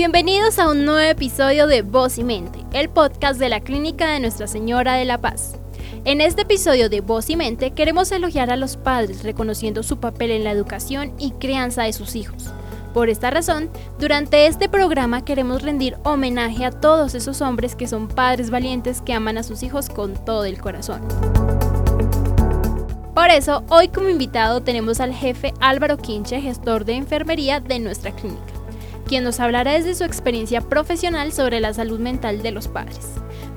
Bienvenidos a un nuevo episodio de Voz y Mente, el podcast de la Clínica de Nuestra Señora de la Paz. En este episodio de Voz y Mente queremos elogiar a los padres reconociendo su papel en la educación y crianza de sus hijos. Por esta razón, durante este programa queremos rendir homenaje a todos esos hombres que son padres valientes que aman a sus hijos con todo el corazón. Por eso, hoy como invitado tenemos al jefe Álvaro Quinche, gestor de enfermería de nuestra clínica, quien nos hablará desde su experiencia profesional sobre la salud mental de los padres.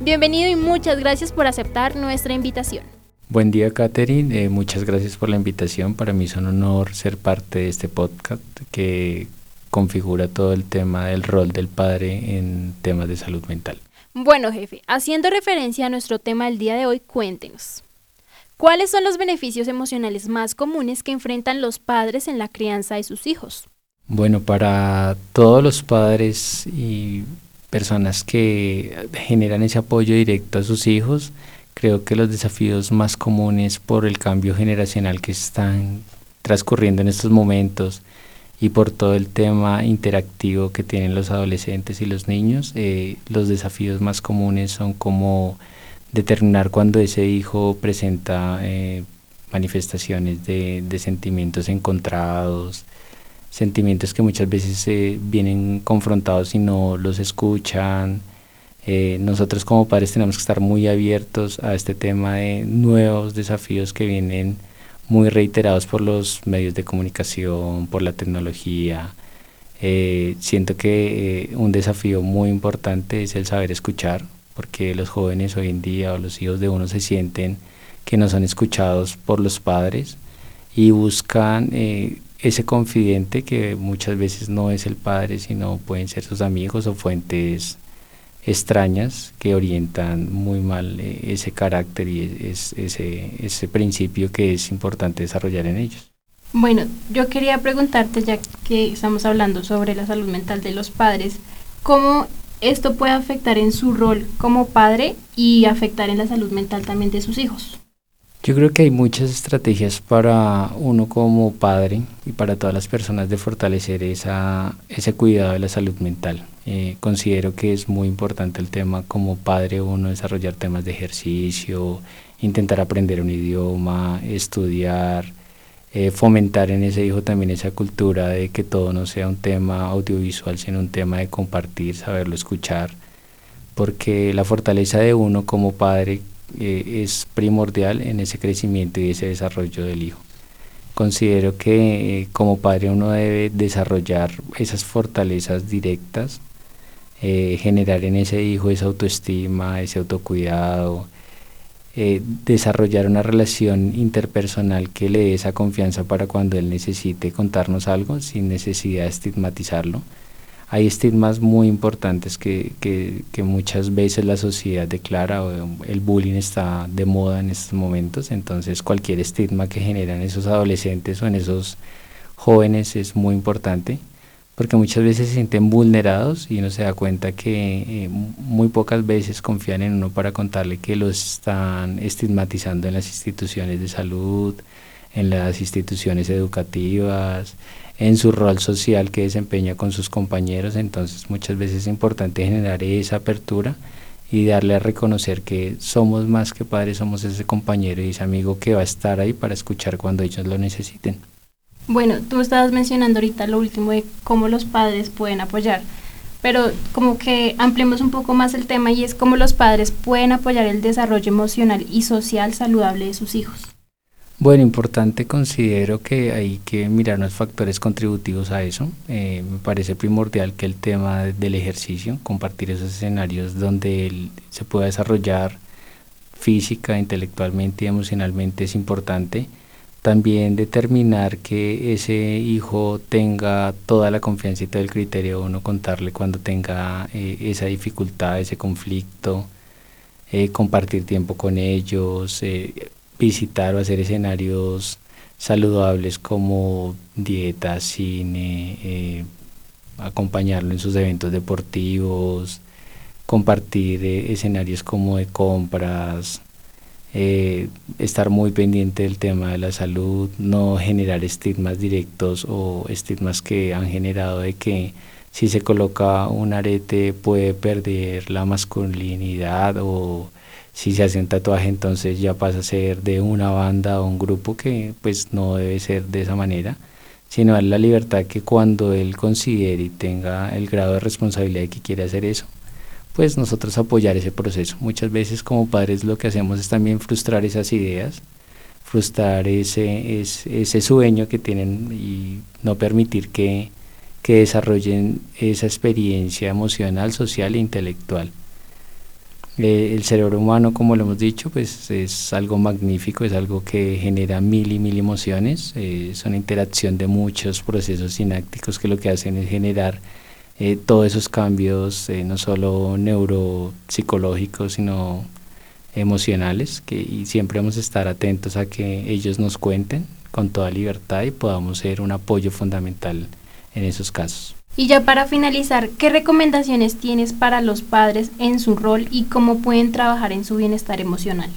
Bienvenido y muchas gracias por aceptar nuestra invitación. Buen día, Catherine. Eh, muchas gracias por la invitación. Para mí es un honor ser parte de este podcast que configura todo el tema del rol del padre en temas de salud mental. Bueno, jefe, haciendo referencia a nuestro tema del día de hoy, cuéntenos. ¿Cuáles son los beneficios emocionales más comunes que enfrentan los padres en la crianza de sus hijos? Bueno, para todos los padres y personas que generan ese apoyo directo a sus hijos, Creo que los desafíos más comunes por el cambio generacional que están transcurriendo en estos momentos y por todo el tema interactivo que tienen los adolescentes y los niños, eh, los desafíos más comunes son como determinar cuando ese hijo presenta eh, manifestaciones de, sentimientos encontrados, sentimientos que muchas veces eh, vienen confrontados y no los escuchan, eh, nosotros como padres tenemos que estar muy abiertos a este tema de nuevos desafíos que vienen muy reiterados por los medios de comunicación, por la tecnología. Eh, siento que eh, un desafío muy importante es el saber escuchar, porque los jóvenes hoy en día o los hijos de uno se sienten que no son escuchados por los padres y buscan ese confidente que muchas veces no es el padre, sino pueden ser sus amigos o fuentes extrañas que orientan muy mal eh, ese carácter y ese, ese principio que es importante desarrollar en ellos. Bueno, yo quería preguntarte, ya que estamos hablando sobre la salud mental de los padres, ¿cómo esto puede afectar en su rol como padre y afectar en la salud mental también de sus hijos? Yo creo que hay muchas estrategias para uno como padre y para todas las personas de fortalecer esa, ese cuidado de la salud mental. Eh, considero que es muy importante el tema como padre uno desarrollar temas de ejercicio, intentar aprender un idioma, estudiar, eh, fomentar en ese hijo también esa cultura de que todo no sea un tema audiovisual, sino un tema de compartir, saberlo escuchar, porque la fortaleza de uno como padre eh, es primordial en ese crecimiento y ese desarrollo del hijo. Considero que eh, como padre uno debe desarrollar esas fortalezas directas, eh, generar en ese hijo esa autoestima, ese autocuidado, desarrollar una relación interpersonal que le dé esa confianza para cuando él necesite contarnos algo sin necesidad de estigmatizarlo hay estigmas muy importantes que, que, muchas veces la sociedad declara, el bullying está de moda en estos momentos, entonces cualquier estigma que generan esos adolescentes o en esos jóvenes es muy importante, porque muchas veces se sienten vulnerados y uno se da cuenta que eh, muy pocas veces confían en uno para contarle que los están estigmatizando en las instituciones de salud, en las instituciones educativas, en su rol social que desempeña con sus compañeros, entonces muchas veces es importante generar esa apertura y darle a reconocer que somos más que padres, somos ese compañero y ese amigo que va a estar ahí para escuchar cuando ellos lo necesiten. Bueno, tú estabas mencionando ahorita lo último de cómo los padres pueden apoyar, pero como que ampliemos un poco más el tema y es cómo los padres pueden apoyar el desarrollo emocional y social saludable de sus hijos. Bueno, importante considero que hay que mirar los factores contributivos a eso. Eh, me parece primordial que el tema del ejercicio, compartir esos escenarios donde se pueda desarrollar física, intelectualmente y emocionalmente es importante. También determinar que ese hijo tenga toda la confianza y todo el criterio, uno contarle cuando tenga eh, esa dificultad, ese conflicto, eh, compartir tiempo con ellos, visitar o hacer escenarios saludables como dieta, cine, eh, acompañarlo en sus eventos deportivos, compartir eh, escenarios como de compras, eh, estar muy pendiente del tema de la salud, no generar estigmas directos o estigmas que han generado de que si se coloca un arete puede perder la masculinidad o si se hace un tatuaje entonces ya pasa a ser de una banda o un grupo que pues no debe ser de esa manera sino darle la libertad que cuando él considere y tenga el grado de responsabilidad de que quiere hacer eso, pues nosotros apoyar ese proceso. Muchas veces como padres lo que hacemos es también frustrar esas ideas, frustrar ese, ese, ese sueño que tienen y no permitir que, que desarrollen esa experiencia emocional, social e intelectual. Eh, el cerebro humano, como lo hemos dicho, pues es algo magnífico, es algo que genera mil y mil emociones, eh, es una interacción de muchos procesos sinápticos que lo que hacen es generar eh, todos esos cambios, no solo neuropsicológicos, sino emocionales, que, y siempre vamos a estar atentos a que ellos nos cuenten con toda libertad y podamos ser un apoyo fundamental en esos casos. Y ya para finalizar, ¿qué recomendaciones tienes para los padres en su rol y cómo pueden trabajar en su bienestar emocional?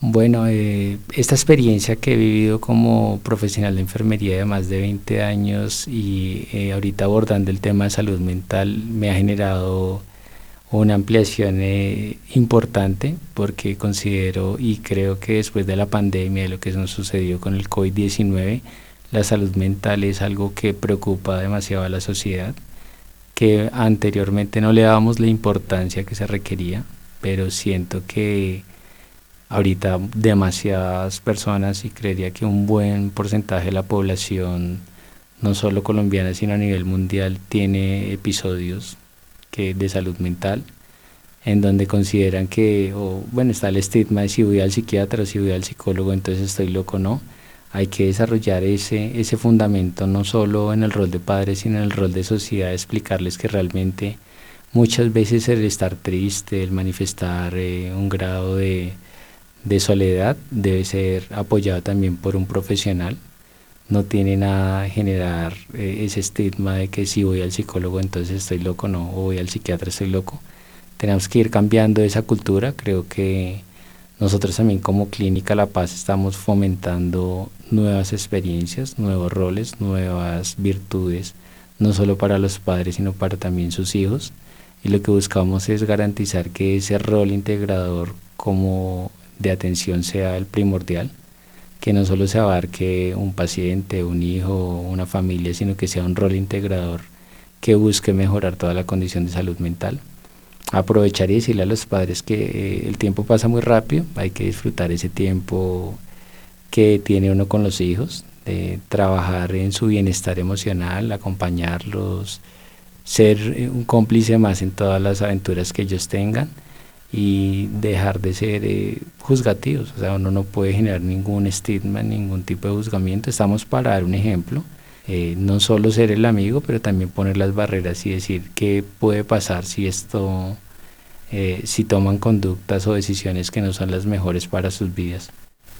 Bueno, eh, esta experiencia que he vivido como profesional de enfermería de más de 20 años y eh, ahorita abordando el tema de salud mental me ha generado una ampliación eh, importante porque considero y creo que después de la pandemia, de lo que nos sucedió con el COVID-19, la salud mental es algo que preocupa demasiado a la sociedad, que anteriormente no le dábamos la importancia que se requería, pero siento que ahorita demasiadas personas y creería que un buen porcentaje de la población, no solo colombiana, sino a nivel mundial, tiene episodios que, de salud mental en donde consideran que, bueno, está el estigma de si voy al psiquiatra si voy al psicólogo, entonces estoy loco, no hay que desarrollar ese, ese fundamento no solo en el rol de padre, sino en el rol de sociedad, explicarles que realmente muchas veces el estar triste, el manifestar eh, un grado de, soledad debe ser apoyado también por un profesional. No tiene nada generar eh, ese estigma de que si voy al psicólogo entonces estoy loco, no, o voy al psiquiatra estoy loco. Tenemos que ir cambiando esa cultura, creo que nosotros también como Clínica La Paz estamos fomentando nuevas experiencias, nuevos roles, nuevas virtudes, no solo para los padres, sino para también sus hijos. Y lo que buscamos es garantizar que ese rol integrador como de atención sea el primordial, que no solo se abarque un paciente, un hijo, una familia, sino que sea un rol integrador que busque mejorar toda la condición de salud mental aprovechar y decirle a los padres que eh, el tiempo pasa muy rápido, hay que disfrutar ese tiempo que tiene uno con los hijos, de trabajar en su bienestar emocional, acompañarlos, ser eh, un cómplice más en todas las aventuras que ellos tengan y dejar de ser eh, juzgativos, o sea, uno no puede generar ningún estigma, ningún tipo de juzgamiento, estamos para dar un ejemplo, no solo ser el amigo, pero también poner las barreras y decir qué puede pasar si esto eh, si toman conductas o decisiones que no son las mejores para sus vidas.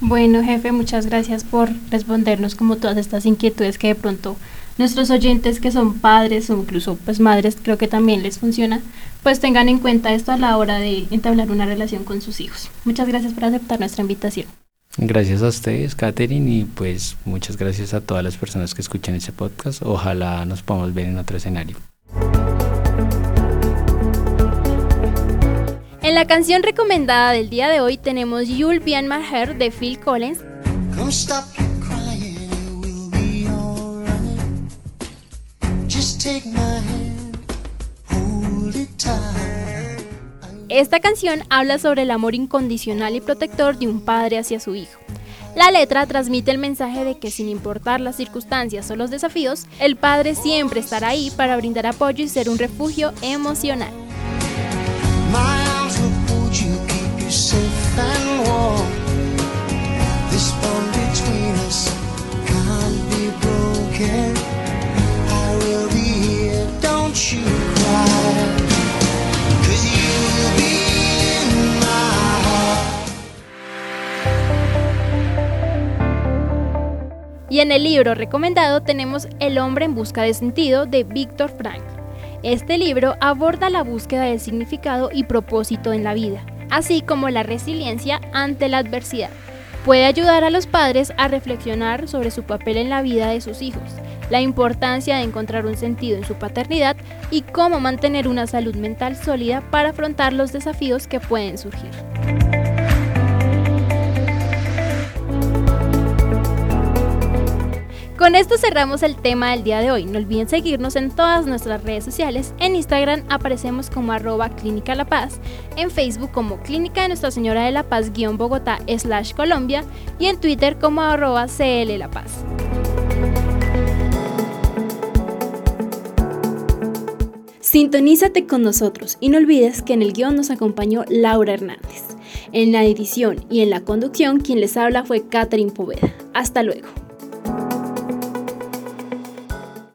Bueno, jefe, muchas gracias por respondernos como todas estas inquietudes que de pronto nuestros oyentes que son padres o incluso pues madres creo que también les funciona, pues tengan en cuenta esto a la hora de entablar una relación con sus hijos. Muchas gracias por aceptar nuestra invitación. Gracias a ustedes, Katherine, y pues muchas gracias a todas las personas que escuchan este podcast. Ojalá nos podamos ver en otro escenario. En la canción recomendada del día de hoy tenemos You'll Be My Heart de Phil Collins. Esta canción habla sobre el amor incondicional y protector de un padre hacia su hijo. La letra transmite el mensaje de que sin importar las circunstancias o los desafíos, el padre siempre estará ahí para brindar apoyo y ser un refugio emocional. En el libro recomendado tenemos El hombre en busca de sentido de Víctor Frank. Este libro aborda la búsqueda del significado y propósito en la vida, así como la resiliencia ante la adversidad. Puede ayudar a los padres a reflexionar sobre su papel en la vida de sus hijos la importancia de encontrar un sentido en su paternidad y cómo mantener una salud mental sólida para afrontar los desafíos que pueden surgir. Con esto cerramos el tema del día de hoy. No olviden seguirnos en todas nuestras redes sociales. En Instagram aparecemos como arroba Clínica La Paz, en Facebook como Clínica de Nuestra Señora de la Paz Bogotá slash Colombia y en Twitter como arroba CL La Paz. Sintonízate con nosotros y no olvides que en el guion nos acompañó Laura Hernández. En la edición y en la conducción quien les habla fue Catherine Poveda. Hasta luego.